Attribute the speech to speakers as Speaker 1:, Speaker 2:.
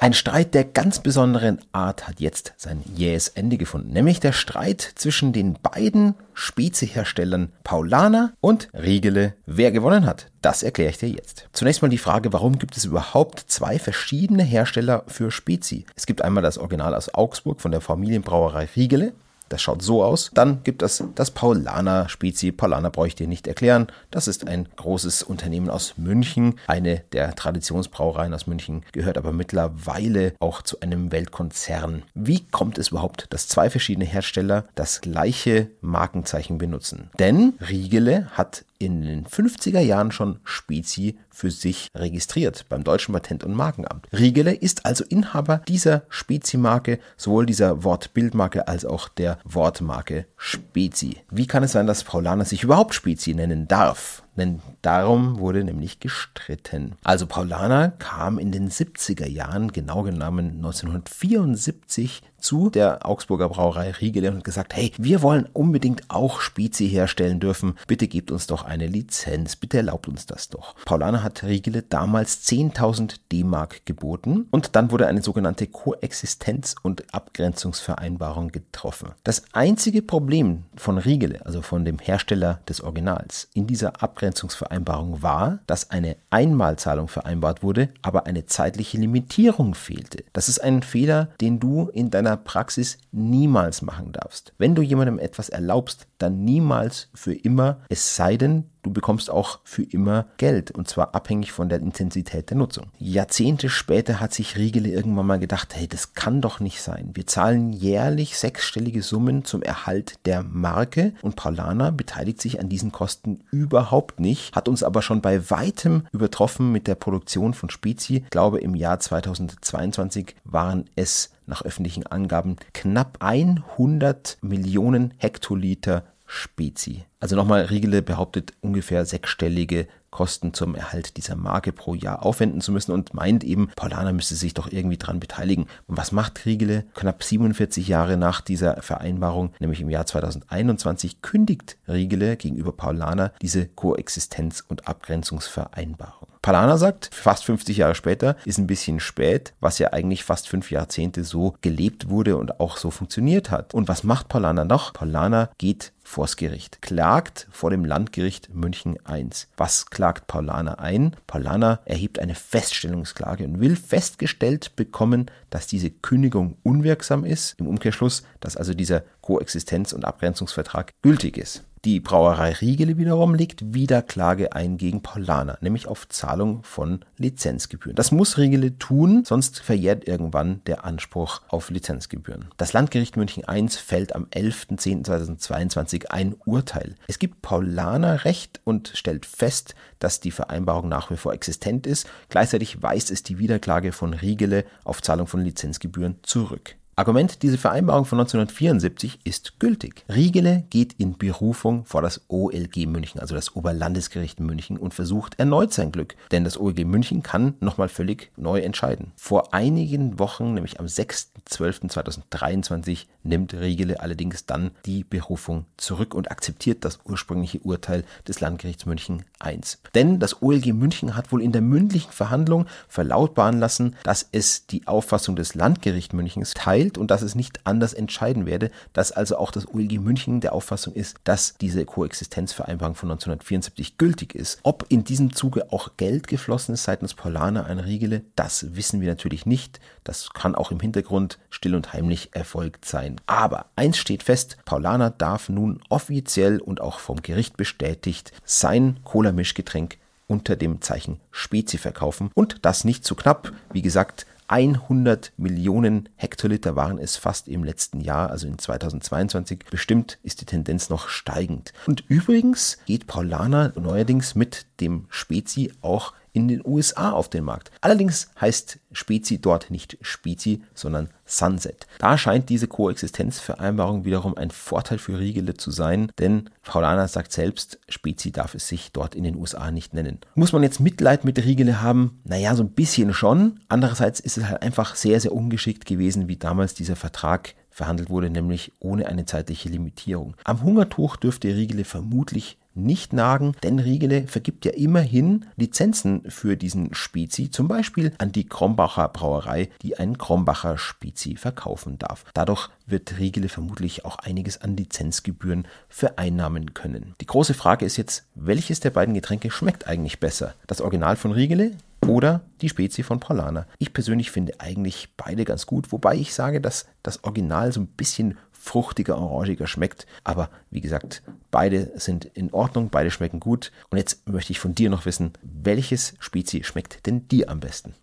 Speaker 1: Ein Streit der ganz besonderen Art hat jetzt sein jähes Ende gefunden, nämlich der Streit zwischen den beiden Spezieherstellern Paulaner und Riegele. Wer gewonnen hat, das erkläre ich dir jetzt. Zunächst mal die Frage, warum gibt es überhaupt zwei verschiedene Hersteller für Spezi? Es gibt einmal das Original aus Augsburg von der Familienbrauerei Riegele das schaut so aus. Dann gibt es das Paulaner Spezi. Paulaner brauche ich dir nicht erklären. Das ist ein großes Unternehmen aus München. Eine der Traditionsbrauereien aus München gehört aber mittlerweile auch zu einem Weltkonzern. Wie kommt es überhaupt, dass zwei verschiedene Hersteller das gleiche Markenzeichen benutzen? Denn Riegele hat in den 50er Jahren schon Spezi für sich registriert beim Deutschen Patent- und Markenamt. Riegele ist also Inhaber dieser Spezi-Marke, sowohl dieser Wortbildmarke als auch der Wortmarke Spezi. Wie kann es sein, dass Paulaner sich überhaupt Spezi nennen darf? Denn darum wurde nämlich gestritten. Also Paulaner kam in den 70er Jahren, genau genommen 1974, zu der Augsburger Brauerei Riegele und gesagt, hey, wir wollen unbedingt auch Spezi herstellen dürfen. Bitte gebt uns doch eine Lizenz. Bitte erlaubt uns das doch. Paulaner hat Riegele damals 10.000 D-Mark geboten und dann wurde eine sogenannte Koexistenz- und Abgrenzungsvereinbarung getroffen. Das einzige Problem von Riegele, also von dem Hersteller des Originals, in dieser Abgrenzung Abgrenzungsvereinbarung war, dass eine Einmalzahlung vereinbart wurde, aber eine zeitliche Limitierung fehlte. Das ist ein Fehler, den du in deiner Praxis niemals machen darfst. Wenn du jemandem etwas erlaubst, dann niemals für immer, es sei denn, du bekommst auch für immer Geld und zwar abhängig von der Intensität der Nutzung. Jahrzehnte später hat sich Riegele irgendwann mal gedacht, hey, das kann doch nicht sein. Wir zahlen jährlich sechsstellige Summen zum Erhalt der Marke und Paulana beteiligt sich an diesen Kosten überhaupt nicht, hat uns aber schon bei weitem übertroffen mit der Produktion von Spezi. Ich glaube, im Jahr 2022 waren es nach öffentlichen Angaben knapp 100 Millionen Hektoliter Spezi. Also nochmal, Riegele behauptet ungefähr sechsstellige Kosten zum Erhalt dieser Marke pro Jahr aufwenden zu müssen und meint eben, Paulana müsste sich doch irgendwie dran beteiligen. Und was macht Riegele? Knapp 47 Jahre nach dieser Vereinbarung, nämlich im Jahr 2021, kündigt Riegele gegenüber Paulana diese Koexistenz- und Abgrenzungsvereinbarung. Paulana sagt, fast 50 Jahre später ist ein bisschen spät, was ja eigentlich fast fünf Jahrzehnte so gelebt wurde und auch so funktioniert hat. Und was macht Paulana noch? Paulana geht vors Gericht, klagt vor dem Landgericht München I. Was klagt Paulaner ein? Paulaner erhebt eine Feststellungsklage und will festgestellt bekommen, dass diese Kündigung unwirksam ist, im Umkehrschluss, dass also dieser Koexistenz- und Abgrenzungsvertrag gültig ist. Die Brauerei Riegele wiederum legt wieder Klage ein gegen Paulaner, nämlich auf Zahlung von Lizenzgebühren. Das muss Riegele tun, sonst verjährt irgendwann der Anspruch auf Lizenzgebühren. Das Landgericht München I fällt am 11.10.2022 ein Urteil. Es gibt Paulaner Recht und stellt fest, dass die Vereinbarung nach wie vor existent ist. Gleichzeitig weist es die Wiederklage von Riegele auf Zahlung von Lizenzgebühren zurück. Argument, diese Vereinbarung von 1974 ist gültig. Riegele geht in Berufung vor das OLG München, also das Oberlandesgericht München, und versucht erneut sein Glück. Denn das OLG München kann nochmal völlig neu entscheiden. Vor einigen Wochen, nämlich am 6.12.2023, nimmt Riegele allerdings dann die Berufung zurück und akzeptiert das ursprüngliche Urteil des Landgerichts München I. Denn das OLG München hat wohl in der mündlichen Verhandlung verlautbaren lassen, dass es die Auffassung des Landgerichts Münchens teilt, gilt und dass es nicht anders entscheiden werde, dass also auch das OLG München der Auffassung ist, dass diese Koexistenzvereinbarung von 1974 gültig ist. Ob in diesem Zuge auch Geld geflossen ist seitens Polana an Riegele, das wissen wir natürlich nicht. Das kann auch im Hintergrund still und heimlich erfolgt sein. Aber eins steht fest, Paulana darf nun offiziell und auch vom Gericht bestätigt sein Cola-Mischgetränk unter dem Zeichen Spezi verkaufen und das nicht zu knapp. Wie gesagt, 100 Millionen Hektoliter waren es fast im letzten Jahr, also in 2022. Bestimmt ist die Tendenz noch steigend. Und übrigens geht Paulana neuerdings mit dem Spezi auch in den USA auf den Markt. Allerdings heißt Spezi dort nicht Spezi, sondern Sunset. Da scheint diese Koexistenzvereinbarung wiederum ein Vorteil für Riegele zu sein, denn Paulana sagt selbst, Spezi darf es sich dort in den USA nicht nennen. Muss man jetzt Mitleid mit Riegele haben? Naja, so ein bisschen schon. Andererseits ist es halt einfach sehr, sehr ungeschickt gewesen, wie damals dieser Vertrag verhandelt wurde, nämlich ohne eine zeitliche Limitierung. Am Hungertuch dürfte Riegele vermutlich nicht nagen, denn Riegele vergibt ja immerhin Lizenzen für diesen Spezi, zum Beispiel an die Krombacher Brauerei, die einen Krombacher Spezi verkaufen darf. Dadurch wird Riegele vermutlich auch einiges an Lizenzgebühren vereinnahmen können. Die große Frage ist jetzt, welches der beiden Getränke schmeckt eigentlich besser? Das Original von Riegele oder die Spezie von Paulana. Ich persönlich finde eigentlich beide ganz gut, wobei ich sage, dass das Original so ein bisschen fruchtiger, orangiger schmeckt. Aber wie gesagt, beide sind in Ordnung, beide schmecken gut. Und jetzt möchte ich von dir noch wissen, welches Spezie schmeckt denn dir am besten?